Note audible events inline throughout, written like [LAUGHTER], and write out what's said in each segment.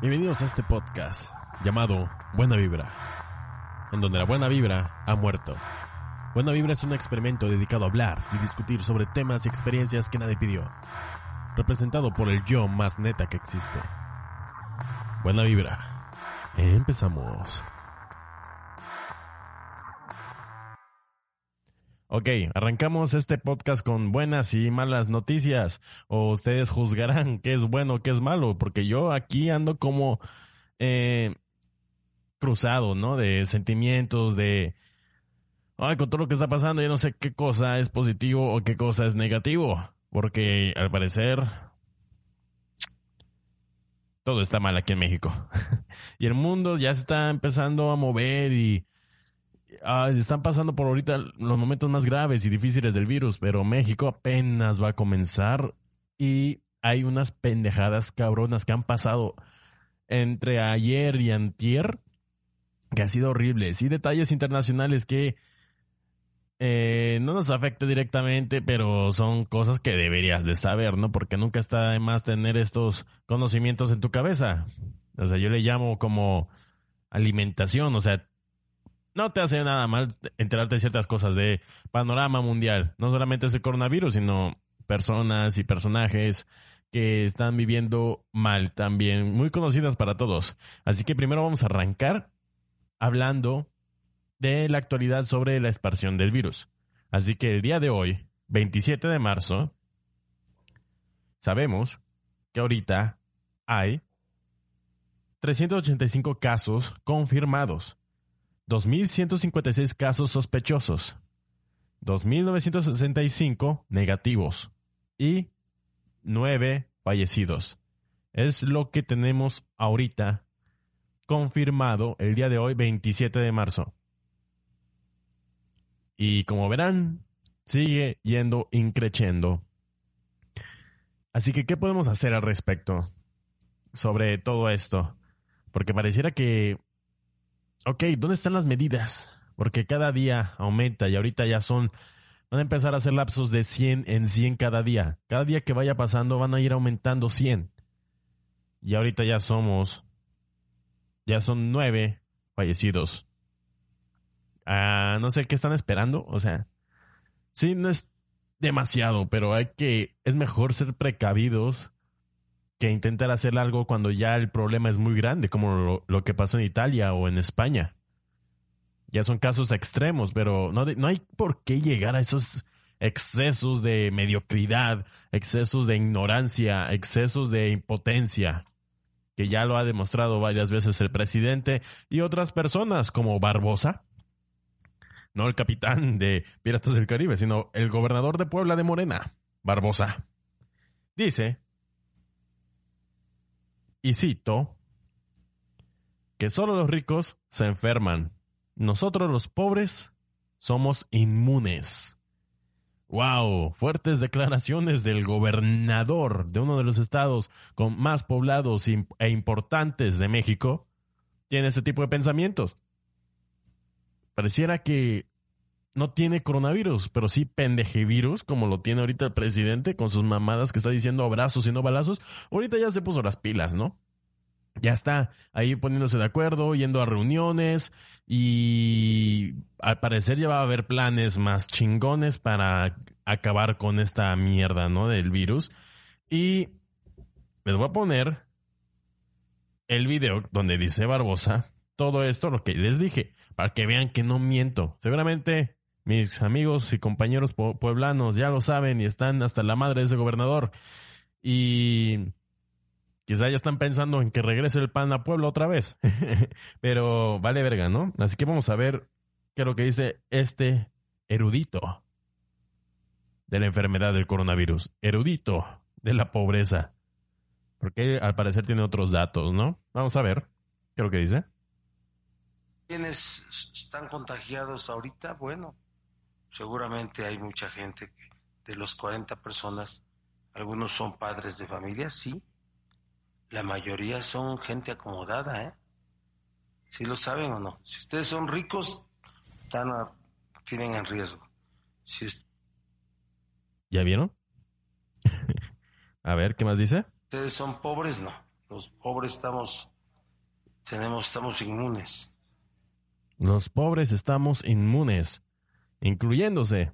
Bienvenidos a este podcast llamado Buena Vibra, en donde la buena vibra ha muerto. Buena Vibra es un experimento dedicado a hablar y discutir sobre temas y experiencias que nadie pidió, representado por el yo más neta que existe. Buena Vibra. Empezamos. Ok, arrancamos este podcast con buenas y malas noticias. O ustedes juzgarán [LAUGHS] qué es bueno, qué es malo, porque yo aquí ando como eh, cruzado, ¿no? De sentimientos, de... Ay, con todo lo que está pasando, yo no sé qué cosa es positivo o qué cosa es negativo. Porque al parecer todo está mal aquí en México. [LAUGHS] y el mundo ya se está empezando a mover y ah, están pasando por ahorita los momentos más graves y difíciles del virus, pero México apenas va a comenzar y hay unas pendejadas cabronas que han pasado entre ayer y antier que ha sido horrible. Sí, detalles internacionales que eh, no nos afecta directamente, pero son cosas que deberías de saber, ¿no? Porque nunca está de más tener estos conocimientos en tu cabeza. O sea, yo le llamo como alimentación, o sea, no te hace nada mal enterarte de ciertas cosas de panorama mundial. No solamente es el coronavirus, sino personas y personajes que están viviendo mal también, muy conocidas para todos. Así que primero vamos a arrancar hablando de la actualidad sobre la expansión del virus. Así que el día de hoy, 27 de marzo, sabemos que ahorita hay 385 casos confirmados, 2.156 casos sospechosos, 2.965 negativos y 9 fallecidos. Es lo que tenemos ahorita confirmado el día de hoy, 27 de marzo. Y como verán, sigue yendo increciendo. Así que, ¿qué podemos hacer al respecto sobre todo esto? Porque pareciera que, ok, ¿dónde están las medidas? Porque cada día aumenta y ahorita ya son, van a empezar a hacer lapsos de 100 en 100 cada día. Cada día que vaya pasando van a ir aumentando 100. Y ahorita ya somos, ya son 9 fallecidos. Ah, no sé qué están esperando. O sea, sí, no es demasiado, pero hay que, es mejor ser precavidos que intentar hacer algo cuando ya el problema es muy grande, como lo, que pasó en Italia o en España. Ya son casos extremos, pero no, no hay por qué llegar a esos excesos de mediocridad, excesos de ignorancia, excesos de impotencia, que ya lo ha demostrado varias veces el presidente y otras personas como Barbosa, no el capitán de Piratas del Caribe, sino el gobernador de Puebla de Morena, Barbosa. Dice, y cito, que solo los ricos se enferman. Nosotros los pobres somos inmunes. ¡Wow! Fuertes declaraciones del gobernador de uno de los estados con más poblados e importantes de México. Tiene ese tipo de pensamientos pareciera que no tiene coronavirus, pero sí pendejevirus, como lo tiene ahorita el presidente con sus mamadas que está diciendo abrazos y no balazos. Ahorita ya se puso las pilas, ¿no? Ya está ahí poniéndose de acuerdo, yendo a reuniones y al parecer ya va a haber planes más chingones para acabar con esta mierda, ¿no? Del virus. Y les voy a poner el video donde dice Barbosa todo esto, lo que les dije, para que vean que no miento. Seguramente mis amigos y compañeros pueblanos ya lo saben y están hasta la madre de ese gobernador. Y quizá ya están pensando en que regrese el pan a Puebla otra vez. [LAUGHS] Pero vale verga, ¿no? Así que vamos a ver qué es lo que dice este erudito de la enfermedad del coronavirus. Erudito de la pobreza. Porque al parecer tiene otros datos, ¿no? Vamos a ver qué es lo que dice. ¿Quiénes están contagiados ahorita? Bueno, seguramente hay mucha gente que de los 40 personas, algunos son padres de familia, sí. La mayoría son gente acomodada, ¿eh? ¿Sí lo saben o no? Si ustedes son ricos, están tienen en riesgo. Si ¿Ya vieron? [LAUGHS] a ver, ¿qué más dice? Ustedes son pobres, no. Los pobres estamos, tenemos, estamos inmunes. Los pobres estamos inmunes, incluyéndose.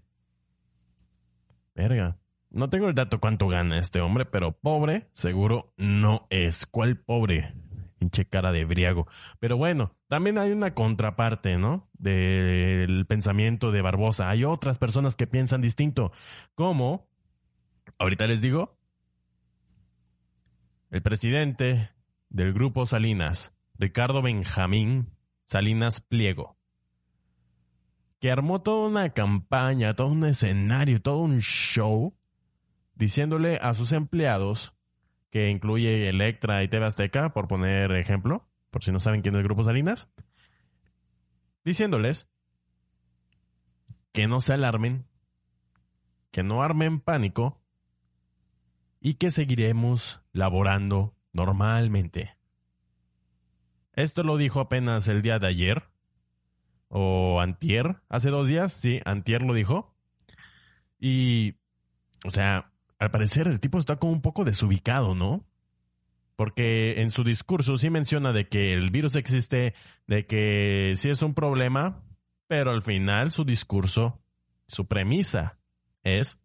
Verga. No tengo el dato cuánto gana este hombre, pero pobre seguro no es. ¿Cuál pobre? Hinche cara de briago. Pero bueno, también hay una contraparte, ¿no? Del pensamiento de Barbosa. Hay otras personas que piensan distinto. Como, ahorita les digo, el presidente del grupo Salinas, Ricardo Benjamín Salinas Pliego, que armó toda una campaña, todo un escenario, todo un show diciéndole a sus empleados, que incluye Electra y TV Azteca, por poner ejemplo, por si no saben quién es el Grupo Salinas, diciéndoles que no se alarmen, que no armen pánico y que seguiremos laborando normalmente. Esto lo dijo apenas el día de ayer, o antier, hace dos días, sí, antier lo dijo. Y, o sea, al parecer el tipo está como un poco desubicado, ¿no? Porque en su discurso sí menciona de que el virus existe, de que sí es un problema, pero al final su discurso, su premisa es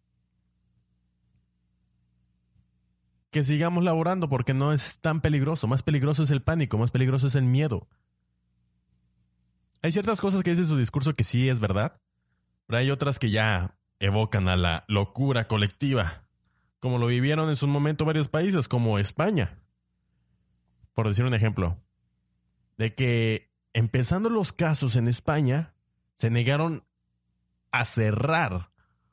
que sigamos laborando porque no es tan peligroso. Más peligroso es el pánico, más peligroso es el miedo. Hay ciertas cosas que dice su discurso que sí es verdad, pero hay otras que ya evocan a la locura colectiva como lo vivieron en su momento varios países, como España. Por decir un ejemplo, de que empezando los casos en España, se negaron a cerrar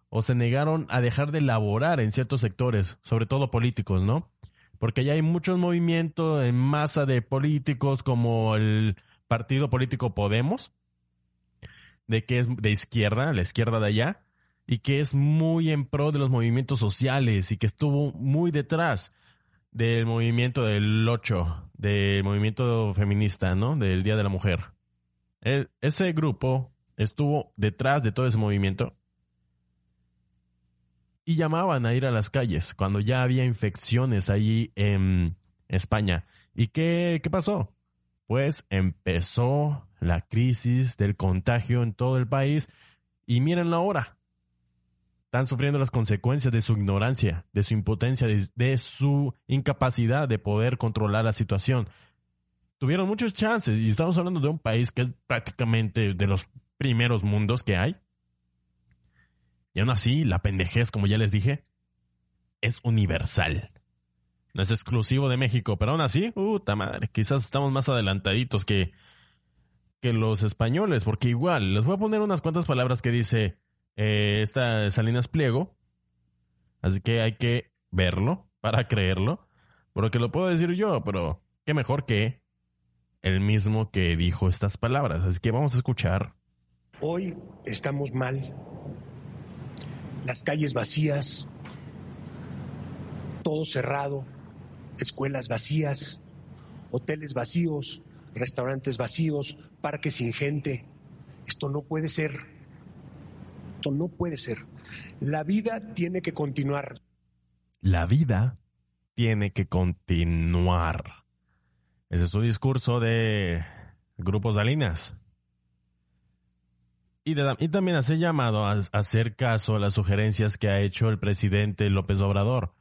o se negaron a dejar de laborar en ciertos sectores, sobre todo políticos, ¿no? Porque ya hay muchos movimientos en masa de políticos como el partido político Podemos, de que es de izquierda, la izquierda de allá, y que es muy en pro de los movimientos sociales y que estuvo muy detrás del movimiento del 8, del movimiento feminista, ¿no? Del Día de la Mujer. E, ese grupo estuvo detrás de todo ese movimiento y llamaban a ir a las calles cuando ya había infecciones allí en España. ¿Y qué, qué pasó? Pues empezó la crisis del contagio en todo el país y miren la hora están sufriendo las consecuencias de su ignorancia, de su impotencia, de, su incapacidad de poder controlar la situación. Tuvieron muchos chances y estamos hablando de un país que es prácticamente de los primeros mundos que hay. Y aún así, la pendejez, como ya les dije, es universal. Es exclusivo de México, pero aún así, puta madre, quizás estamos más adelantaditos que, que los españoles, porque igual, les voy a poner unas cuantas palabras que dice eh, esta Salinas Pliego. Así que hay que verlo para creerlo. Porque lo puedo decir yo, pero qué mejor que el mismo que dijo estas palabras. Así que vamos a escuchar. Hoy estamos mal. Las calles vacías, todo cerrado, escuelas vacías, hoteles vacíos, restaurantes vacíos, parques sin gente. Esto no puede ser no puede ser. La vida tiene que continuar. La vida tiene que continuar. Ese es su discurso de Grupo Salinas. Y, también hace llamado a, hacer caso a las sugerencias que ha hecho el presidente López Obrador.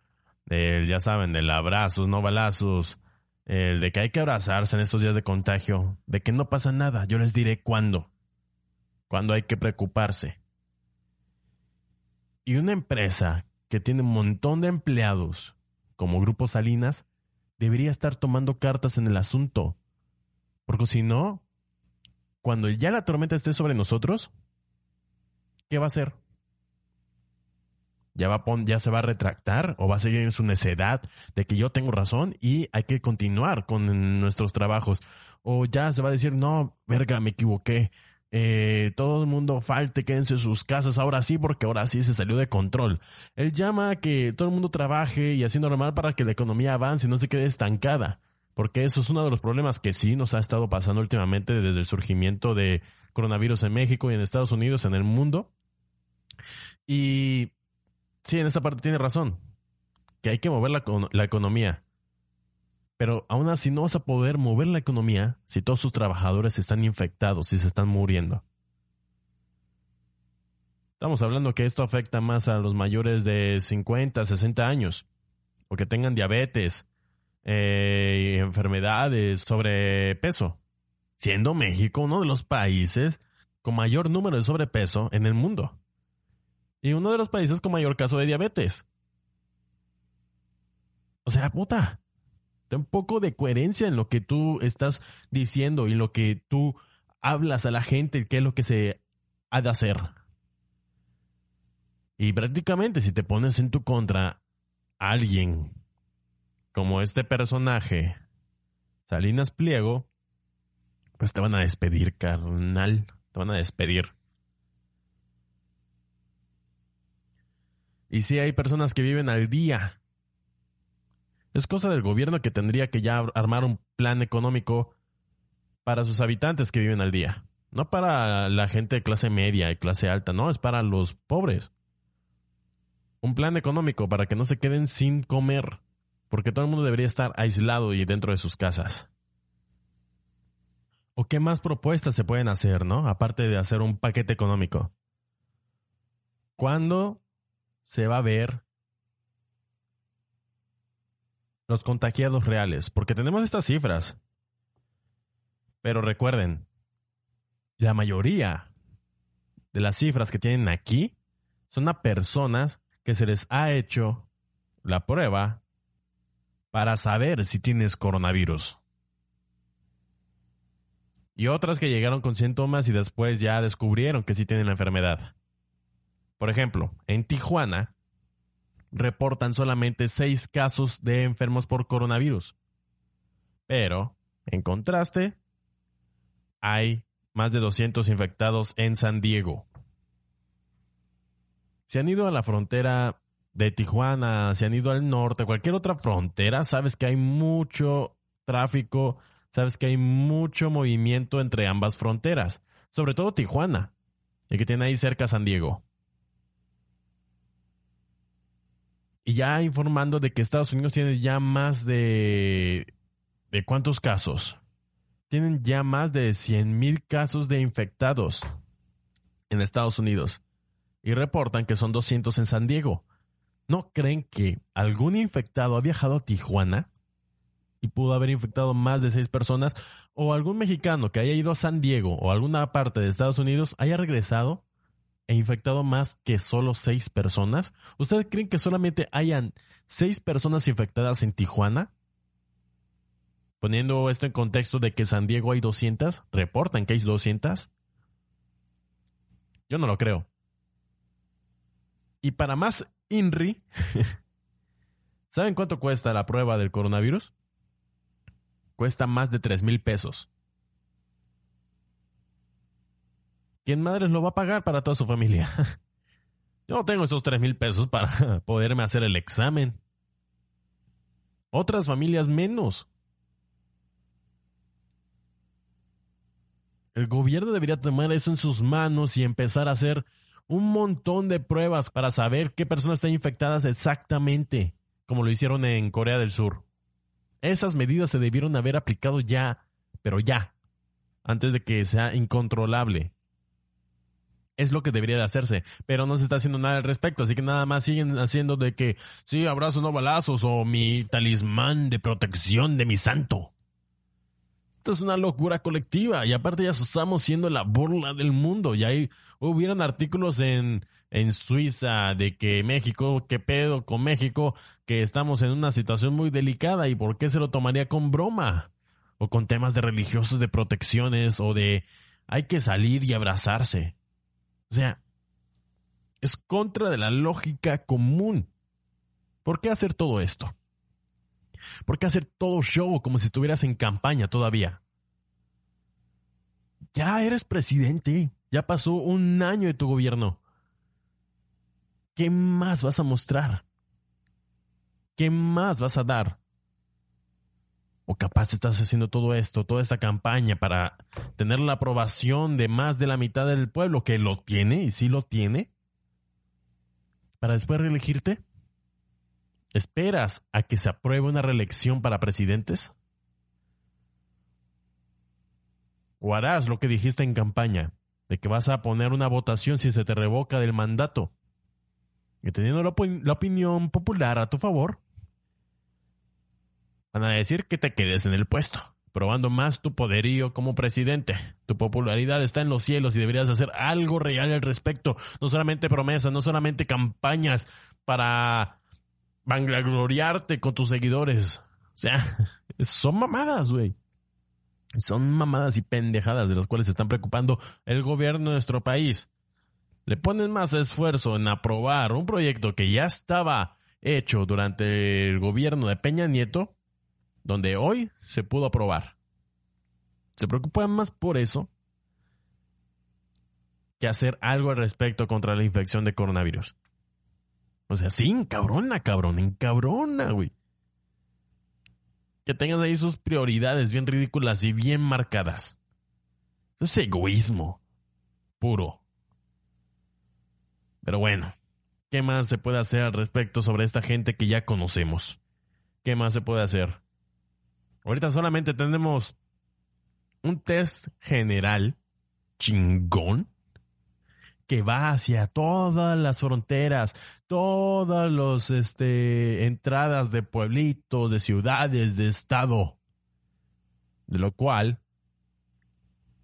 Ya saben, del abrazos, no balazos, el de que hay que abrazarse en estos días de contagio, de que no pasa nada. Yo les diré cuándo. Cuándo hay que preocuparse. Y una empresa que tiene un montón de empleados, como Grupo Salinas, debería estar tomando cartas en el asunto. Porque si no, cuando ya la tormenta esté sobre nosotros, ¿qué va a hacer? ¿Ya, va ¿Ya se va a retractar o va a seguir en su necedad de que yo tengo razón y hay que continuar con nuestros trabajos? O ya se va a decir, no, verga, me equivoqué, eh, todo el mundo falte, quédense en sus casas, ahora sí, porque ahora sí se salió de control. Él llama a que todo el mundo trabaje y así normal para que la economía avance y no se quede estancada. Porque eso es uno de los problemas que sí nos ha estado pasando últimamente desde el surgimiento de coronavirus en México y en Estados Unidos, en el mundo. Y sí, en esa parte tiene razón. Que hay que mover la, economía. Pero aún así no vas a poder mover la economía si todos tus trabajadores están infectados y se están muriendo. Estamos hablando que esto afecta más a los mayores de 50, 60 años, o que tengan diabetes, eh, enfermedades, sobrepeso, siendo México uno de los países con mayor número de sobrepeso en el mundo. Y uno de los países con mayor caso de diabetes. O sea, puta, ten un poco de coherencia en lo que tú estás diciendo y lo que tú hablas a la gente, qué es lo que se ha de hacer. Y prácticamente si te pones en tu contra a alguien como este personaje, Salinas Pliego, pues te van a despedir, carnal. Te van a despedir. Y si hay personas que viven al día. Es cosa del gobierno que tendría que ya armar un plan económico para sus habitantes que viven al día. No para la gente de clase media y clase alta, no, es para los pobres. Un plan económico para que no se queden sin comer, porque todo el mundo debería estar aislado y dentro de sus casas. ¿O qué más propuestas se pueden hacer, no? Aparte de hacer un paquete económico. ¿Cuándo se va a ver los contagiados reales? Porque tenemos estas cifras. Pero recuerden, la mayoría de las cifras que tienen aquí son a personas que se les ha hecho la prueba para saber si tienes coronavirus y otras que llegaron con síntomas y después ya descubrieron que sí tienen la enfermedad. Por ejemplo, en Tijuana reportan solamente seis casos de enfermos por coronavirus. Pero, en contraste, hay más de 200 infectados en San Diego. Si han ido a la frontera de Tijuana, si han ido al norte, cualquier otra frontera, sabes que hay mucho tráfico sabes que hay mucho movimiento entre ambas fronteras, sobre todo Tijuana, el que tiene ahí cerca San Diego. Y ya informando de que Estados Unidos tiene ya más de... ¿De cuántos casos? Tienen ya más de 100.000 casos de infectados en Estados Unidos. Y reportan que son 200 en San Diego. ¿No creen que algún infectado ha viajado a Tijuana? y pudo haber infectado más de seis personas, o algún mexicano que haya ido a San Diego o alguna parte de Estados Unidos haya regresado e infectado más que solo seis personas. ¿Ustedes creen que solamente hayan seis personas infectadas en Tijuana? Poniendo esto en contexto de que San Diego hay 200, reportan que hay 200. Yo no lo creo. Y para más INRI, [LAUGHS] ¿saben cuánto cuesta la prueba del coronavirus? cuesta más de 3 mil pesos. ¿Quién madres lo va a pagar para toda su familia? [LAUGHS] Yo no tengo esos 3 mil pesos para [LAUGHS] poderme hacer el examen. Otras familias menos. El gobierno debería tomar eso en sus manos y empezar a hacer un montón de pruebas para saber qué personas están infectadas exactamente, como lo hicieron en Corea del Sur. Esas medidas se debieron haber aplicado ya, pero ya, antes de que sea incontrolable. Es lo que debería de hacerse, pero no se está haciendo nada al respecto, así que nada más siguen haciendo de que sí, abrazos no balazos o mi talismán de protección de mi santo. Esto es una locura colectiva y aparte ya estamos siendo la burla del mundo. Y ahí hubieron artículos en, en Suiza de que México, qué pedo con México, que estamos en una situación muy delicada y por qué se lo tomaría con broma o con temas de religiosos, de protecciones o de hay que salir y abrazarse. O sea, es contra de la lógica común. ¿Por qué hacer todo esto? ¿Por qué hacer todo show como si estuvieras en campaña todavía? Ya eres presidente, ya pasó un año de tu gobierno. ¿Qué más vas a mostrar? ¿Qué más vas a dar? O capaz estás haciendo todo esto, toda esta campaña para tener la aprobación de más de la mitad del pueblo que lo tiene y sí lo tiene. Para después reelegirte. ¿Esperas a que se apruebe una reelección para presidentes? ¿O harás lo que dijiste en campaña, de que vas a poner una votación si se te revoca del mandato? Y teniendo la, la opinión popular a tu favor, van a decir que te quedes en el puesto, probando más tu poderío como presidente. Tu popularidad está en los cielos y deberías hacer algo real al respecto. No solamente promesas, no solamente campañas para vangloriarte con tus seguidores. O sea, [LAUGHS] son mamadas, güey. Son mamadas y pendejadas de las cuales se están preocupando el gobierno de nuestro país. Le ponen más esfuerzo en aprobar un proyecto que ya estaba hecho durante el gobierno de Peña Nieto, donde hoy se pudo aprobar. Se preocupan más por eso que hacer algo al respecto contra la infección de coronavirus. O sea, sí, encabrona, cabrón, encabrona, güey que tengan ahí sus prioridades bien ridículas y bien marcadas. Eso es egoísmo puro. Pero bueno, ¿qué más se puede hacer al respecto sobre esta gente que ya conocemos? ¿Qué más se puede hacer? Ahorita solamente tenemos un test general chingón que va hacia todas las fronteras, todas las este, entradas de pueblitos, de ciudades, de estado. De lo cual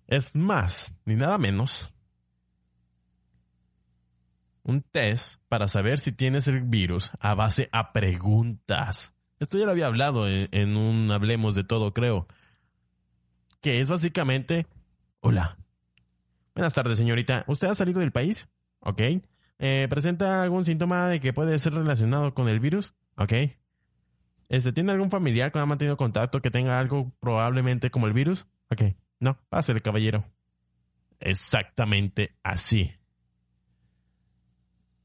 es más ni nada menos un test para saber si tienes el virus a base a preguntas. Esto ya lo había hablado en, un Hablemos de todo, creo. Que es básicamente, hola, Buenas tardes, señorita. ¿Usted ha salido del país? Ok. Eh, ¿Presenta algún síntoma de que puede ser relacionado con el virus? Ok. Este, ¿Tiene algún familiar que ha mantenido contacto que tenga algo probablemente como el virus? Ok. No, pásele, caballero. Exactamente así.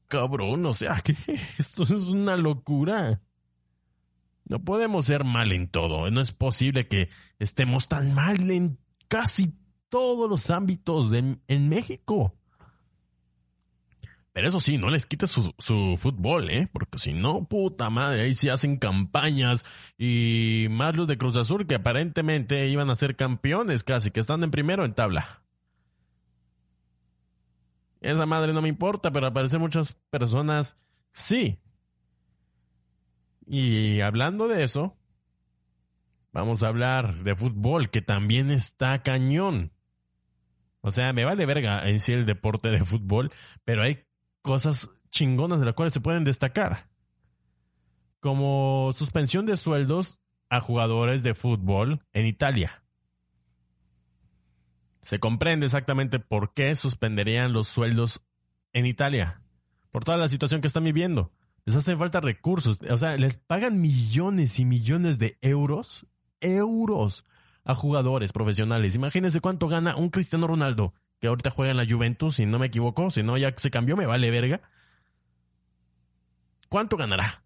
Cabrón, o sea, que [LAUGHS] esto es una locura. No podemos ser mal en todo. No es posible que estemos tan mal en casi todos los ámbitos en México. Pero eso sí, no les quites su, su, fútbol, ¿eh? Porque si no, puta madre, ahí sí hacen campañas y más los de Cruz Azul que aparentemente iban a ser campeones casi, que están en primero en tabla. Esa madre no me importa, pero aparecen muchas personas sí. Y hablando de eso, vamos a hablar de fútbol, que también está cañón. O sea, me vale verga en sí el deporte de fútbol, pero hay cosas chingonas de las cuales se pueden destacar. Como suspensión de sueldos a jugadores de fútbol en Italia. Se comprende exactamente por qué suspenderían los sueldos en Italia. Por toda la situación que están viviendo. Les hacen falta recursos. O sea, les pagan millones y millones de euros. Euros a jugadores profesionales. Imagínense cuánto gana un Cristiano Ronaldo, que ahorita juega en la Juventus, si no me equivoco, si no ya se cambió, me vale verga. ¿Cuánto ganará?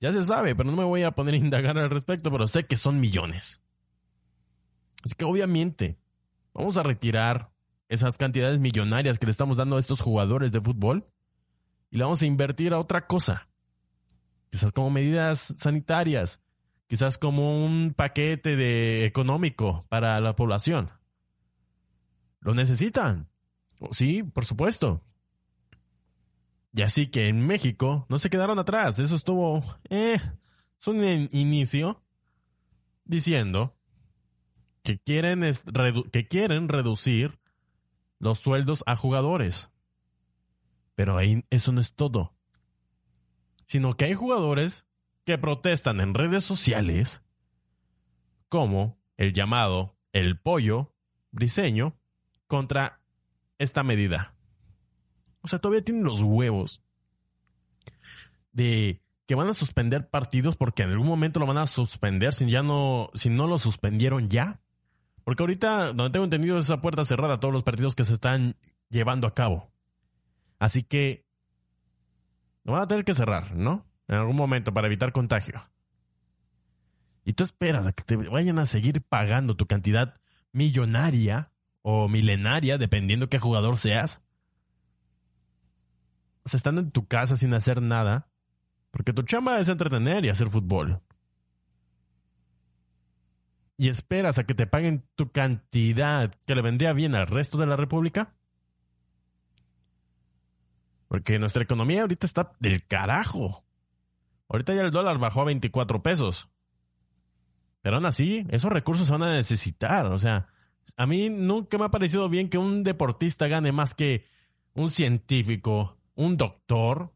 Ya se sabe, pero no me voy a poner a indagar al respecto, pero sé que son millones. Así que obviamente vamos a retirar esas cantidades millonarias que le estamos dando a estos jugadores de fútbol y le vamos a invertir a otra cosa. Quizás como medidas sanitarias, quizás como un paquete de económico para la población. Lo necesitan. Sí, por supuesto. Y así que en México no se quedaron atrás. Eso estuvo, eh, es un inicio diciendo que quieren, que quieren reducir los sueldos a jugadores. Pero ahí eso no es todo. Sino que hay jugadores que protestan en redes sociales como el llamado el pollo briseño contra esta medida. O sea, todavía tienen los huevos de que van a suspender partidos porque en algún momento lo van a suspender si ya no no lo suspendieron ya. Porque ahorita, donde tengo entendido, es esa puerta cerrada todos los partidos que se están llevando a cabo. Así que lo van a tener que cerrar, ¿no? en algún momento para evitar contagio. Y tú esperas a que te vayan a seguir pagando tu cantidad millonaria o milenaria, dependiendo qué jugador seas. O sea, estando en tu casa sin hacer nada, Porque tu chamba es entretener y hacer fútbol. Y esperas a que te paguen tu cantidad que le vendría bien al resto de la República. Porque nuestra economía ahorita está del carajo. Ahorita ya el dólar bajó a 24 pesos. Pero aún así, esos recursos se van a necesitar. O sea, a mí nunca me ha parecido bien que un deportista gane más que un científico, un doctor.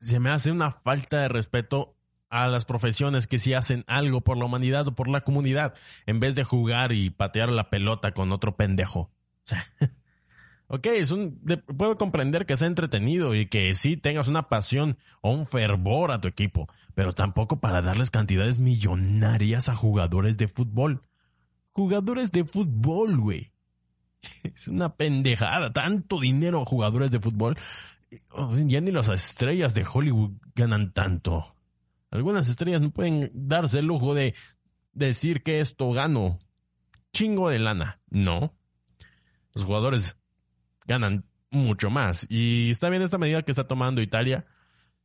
Se me hace una falta de respeto a las profesiones que sí hacen algo por la humanidad o por la comunidad, en vez de jugar y patear la pelota con otro pendejo. O sea, [LAUGHS] Ok, es un, puedo comprender que sea entretenido y que sí tengas una pasión o un fervor a tu equipo, pero tampoco para darles cantidades millonarias a jugadores de fútbol. Jugadores de fútbol, güey. [LAUGHS] Es una pendejada. Tanto dinero a jugadores de fútbol. Ya ni las estrellas de Hollywood ganan tanto. Algunas estrellas no pueden darse el lujo de decir que esto gano. Chingo de lana. No. Los jugadores ganan mucho más. Y está bien esta medida que está tomando Italia.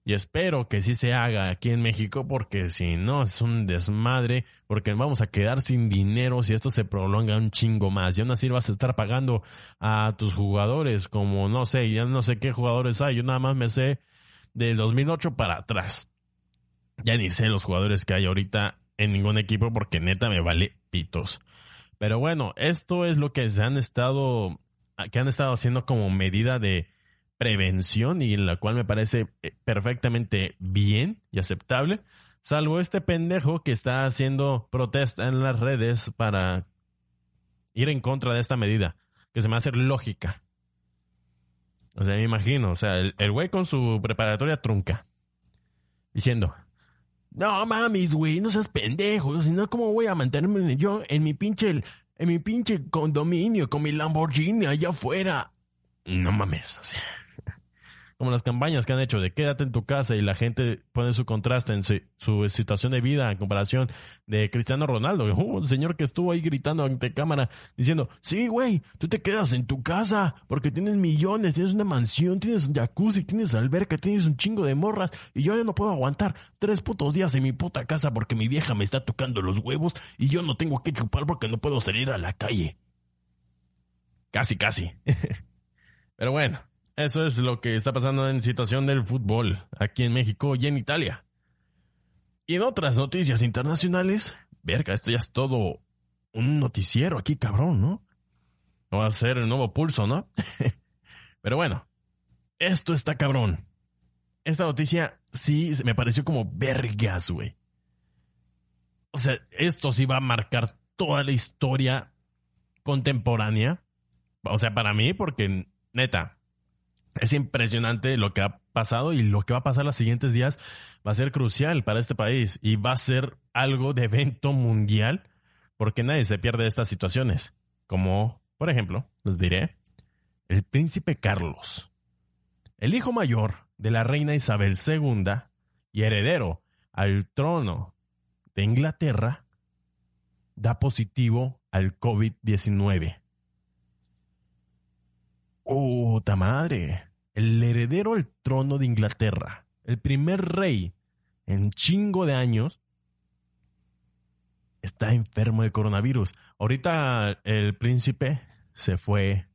Y espero que sí se haga aquí en México porque si no es un desmadre, porque vamos a quedar sin dinero si esto se prolonga un chingo más. Y aún así vas a estar pagando a tus jugadores como no sé, ya no sé qué jugadores hay. Yo nada más me sé del 2008 para atrás. Ya ni sé los jugadores que hay ahorita en ningún equipo porque neta me vale pitos. Pero bueno, esto es lo que se han estado que han estado haciendo como medida de prevención y la cual me parece eh, perfectamente bien y aceptable, salvo este pendejo que está haciendo protesta en las redes para ir en contra de esta medida, que se me hace lógica. O sea, me imagino, o sea, el, güey con su preparatoria trunca, diciendo, no mames, güey, no seas pendejo, sino cómo voy a mantenerme yo en mi pinche en mi pinche condominio con mi Lamborghini allá afuera. No mames, o sea como las campañas que han hecho de quédate en tu casa y la gente pone su contraste en su, situación de vida en comparación de Cristiano Ronaldo, [LAUGHS] uh, señor que estuvo ahí gritando ante cámara diciendo, sí, güey, tú te quedas en tu casa porque tienes millones, tienes una mansión, tienes un jacuzzi, tienes alberca, tienes un chingo de morras y yo ya no puedo aguantar tres putos días en mi puta casa porque mi vieja me está tocando los huevos y yo no tengo que chupar porque no puedo salir a la calle. Casi, casi. [LAUGHS] Pero bueno, eso es lo que está pasando en situación del fútbol aquí en México y en Italia. Y en otras noticias internacionales, verga, esto ya es todo un noticiero aquí, cabrón, ¿no? No va a ser el nuevo pulso, ¿no? [LAUGHS] Pero bueno, esto está cabrón. Esta noticia sí me pareció como vergas, güey. O sea, esto sí va a marcar toda la historia contemporánea. O sea, para mí, porque neta, es impresionante lo que ha pasado y lo que va a pasar los siguientes días va a ser crucial para este país y va a ser algo de evento mundial porque nadie se pierde de estas situaciones. Como, por ejemplo, les diré, el príncipe Carlos, el hijo mayor de la reina Isabel II y heredero al trono de Inglaterra, da positivo al COVID-19. ¡Puta madre! El heredero al trono de Inglaterra, el primer rey en chingo de años, está enfermo de coronavirus. Ahorita el príncipe se fue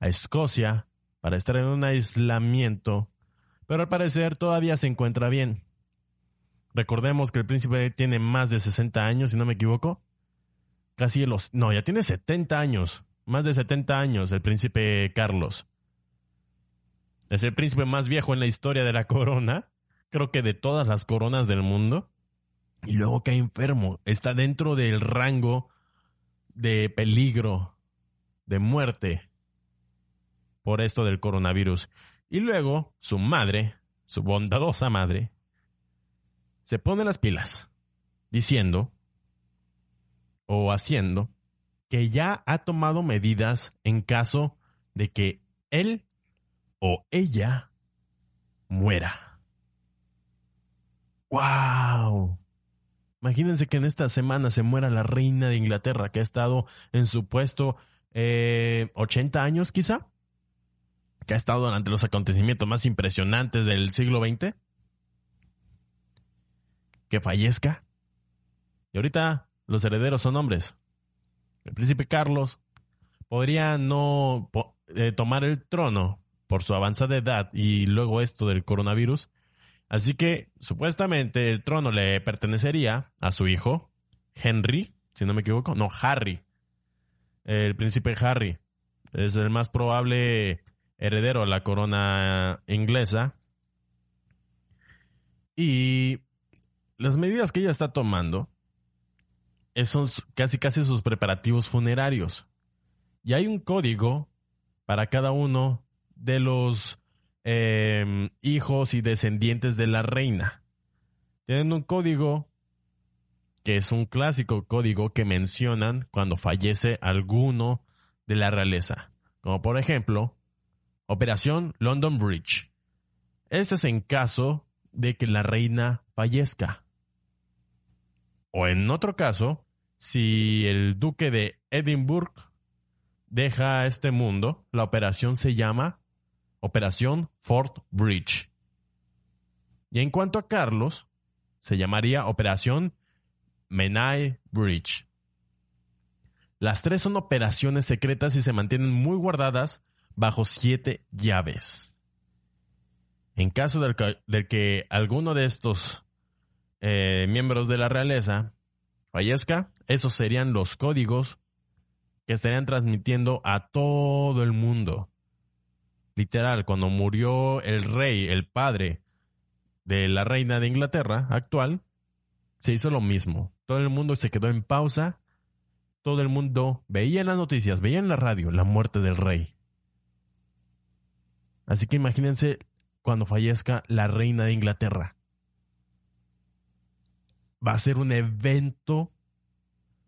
a Escocia para estar en un aislamiento, pero al parecer todavía se encuentra bien. Recordemos que el príncipe tiene más de 60 años, si no me equivoco. Casi los... No, ya tiene 70 años más de 70 años, el príncipe Carlos. Es el príncipe más viejo en la historia de la [LAUGHS] corona, creo que de todas las coronas del mundo. Y luego cae enfermo, está dentro del rango de peligro, de muerte, por esto del coronavirus. Y luego su madre, su bondadosa madre, se pone las pilas, diciendo o haciendo que ya ha tomado medidas en caso de que él o ella muera. ¡Wow! Imagínense que en esta semana se muera la reina de Inglaterra, que ha estado en su puesto eh, 80 años quizá, que ha estado durante los acontecimientos más impresionantes del siglo XX. que fallezca. Y ahorita los herederos son hombres. El príncipe Carlos podría no eh, tomar el trono por su avanzada edad y luego esto del coronavirus. Así que supuestamente el trono le pertenecería a su hijo, Henry, si no me equivoco, no, Harry, el príncipe Harry. Es el más probable heredero a la corona inglesa. Y las medidas que ella está tomando son casi casi sus preparativos funerarios. Y hay un código para cada uno de los em, hijos y descendientes de la reina. Tienen un código que es un clásico código que mencionan cuando fallece alguno de la realeza. Como por ejemplo, Operación London Bridge. Este es en caso de que la reina fallezca. O en otro caso, si el duque de Edinburgh deja este mundo, la operación se llama Operación Fort Bridge. Y en cuanto a Carlos, se llamaría Operación Menai Bridge. Las tres son operaciones secretas y se mantienen muy guardadas bajo siete llaves. En caso del que, alguno de estos eh, miembros de la realeza fallezca, esos serían los códigos que estarían transmitiendo a todo el mundo. Literal, cuando murió el rey, el padre de la reina de Inglaterra actual, se hizo lo mismo. Todo el mundo se quedó en pausa. Todo el mundo veía en las noticias, veía en la radio la muerte del rey. Así que imagínense cuando fallezca la reina de Inglaterra. Va a ser un evento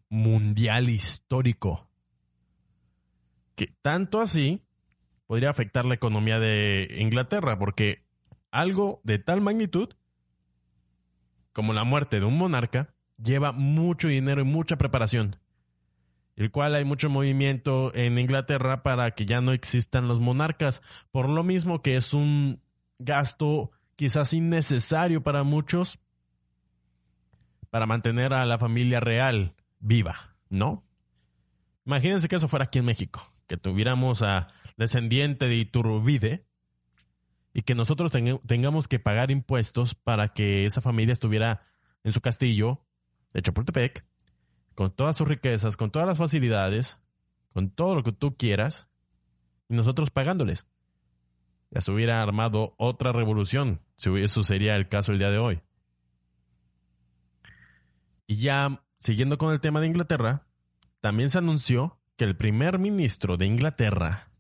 mundial histórico. Que tanto así podría afectar la economía de Inglaterra, porque algo de tal magnitud como la muerte de un monarca lleva mucho dinero y mucha preparación, el cual hay mucho movimiento en Inglaterra para que ya no existan los monarcas, por lo mismo que es un gasto quizás innecesario para muchos para mantener a la familia real viva, ¿no? Imagínense que eso fuera aquí en México, que tuviéramos a descendiente de Iturbide y que nosotros tengamos que pagar impuestos para que esa familia estuviera en su castillo de Chapultepec, con todas sus riquezas, con todas las facilidades, con todo lo que tú quieras, y nosotros pagándoles. Ya se hubiera armado otra revolución, si eso sería el caso el día de hoy. Y ya, siguiendo con el tema de Inglaterra, también se anunció que el primer ministro de Inglaterra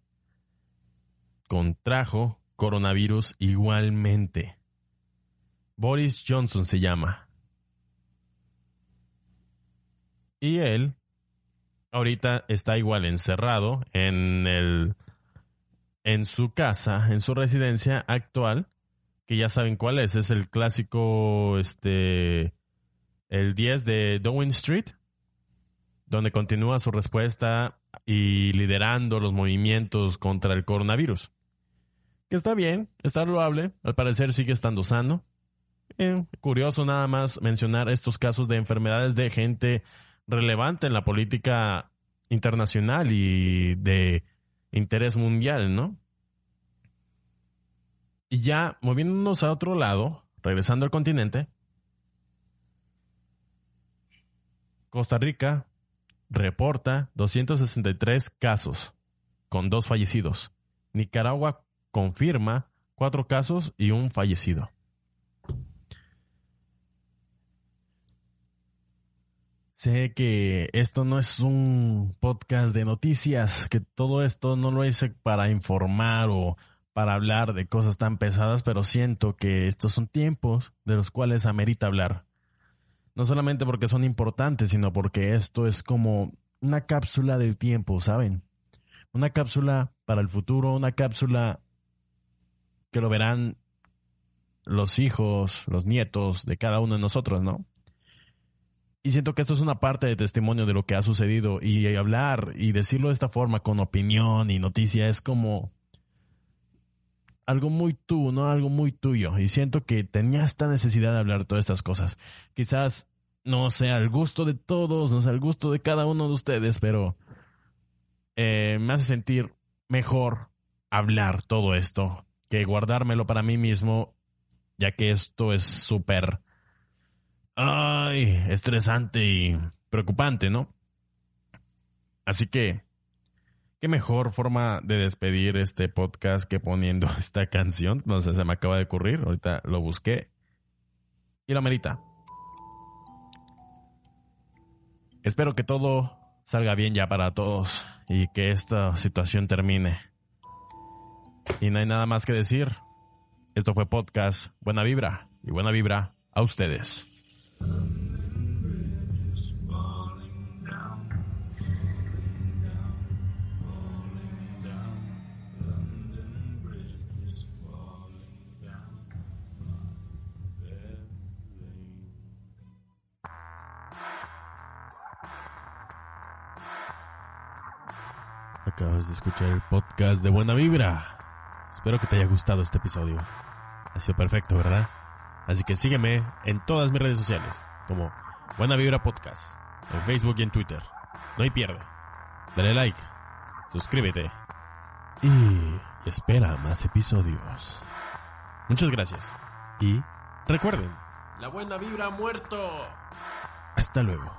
contrajo coronavirus igualmente. Boris Johnson se llama. Y él ahorita está igual encerrado en el en su casa, en su residencia actual, que ya saben cuál es, es el clásico este el 10 de Downing Street, donde continúa su respuesta y liderando los movimientos contra el coronavirus. Que está bien, está loable, al parecer sigue estando sano. Eh, curioso nada más mencionar estos casos de enfermedades de gente relevante en la política internacional y de interés mundial, ¿no? Y ya moviéndonos a otro lado, regresando al continente, Costa Rica reporta 263 casos, con dos fallecidos. Nicaragua confirma cuatro casos y un fallecido. Sé que esto no es un podcast de noticias, que todo esto no lo hice para informar o para hablar de cosas tan pesadas, pero siento que estos son tiempos de los cuales amerita hablar. No solamente porque son importantes, sino porque esto es como una cápsula del tiempo, ¿saben? Una cápsula para el futuro, una cápsula que lo verán los hijos, los nietos de cada uno de nosotros, ¿no? Y siento que esto es una parte de testimonio de lo que ha sucedido y hablar y decirlo de esta forma con opinión y noticia es como algo muy tú, ¿no? Algo muy tuyo. Y siento que tenía esta necesidad de hablar todas estas cosas. Quizás no sea el gusto de todos, no sea el gusto de cada uno de ustedes, pero eh, me hace sentir mejor hablar todo esto que guardármelo para mí mismo, ya que esto es súper, ay, estresante y preocupante, ¿no? Así que, qué mejor forma de despedir este podcast que poniendo [LAUGHS] esta canción. No sé, se me acaba de ocurrir. Ahorita lo busqué. Y la merita. Espero que todo salga bien ya para todos y que esta situación termine. Y no hay nada más que decir. Esto fue podcast Buena Vibra y Buena Vibra a ustedes. Escuchar el podcast de Buena Vibra. Espero que te haya gustado este episodio. Ha sido perfecto, ¿verdad? Así que sígueme en todas mis redes sociales, como Buena Vibra Podcast, en Facebook y en Twitter. No hay pierde. Dale like, suscríbete y espera más episodios. Muchas gracias. Y recuerden, la buena vibra ha muerto. Hasta luego.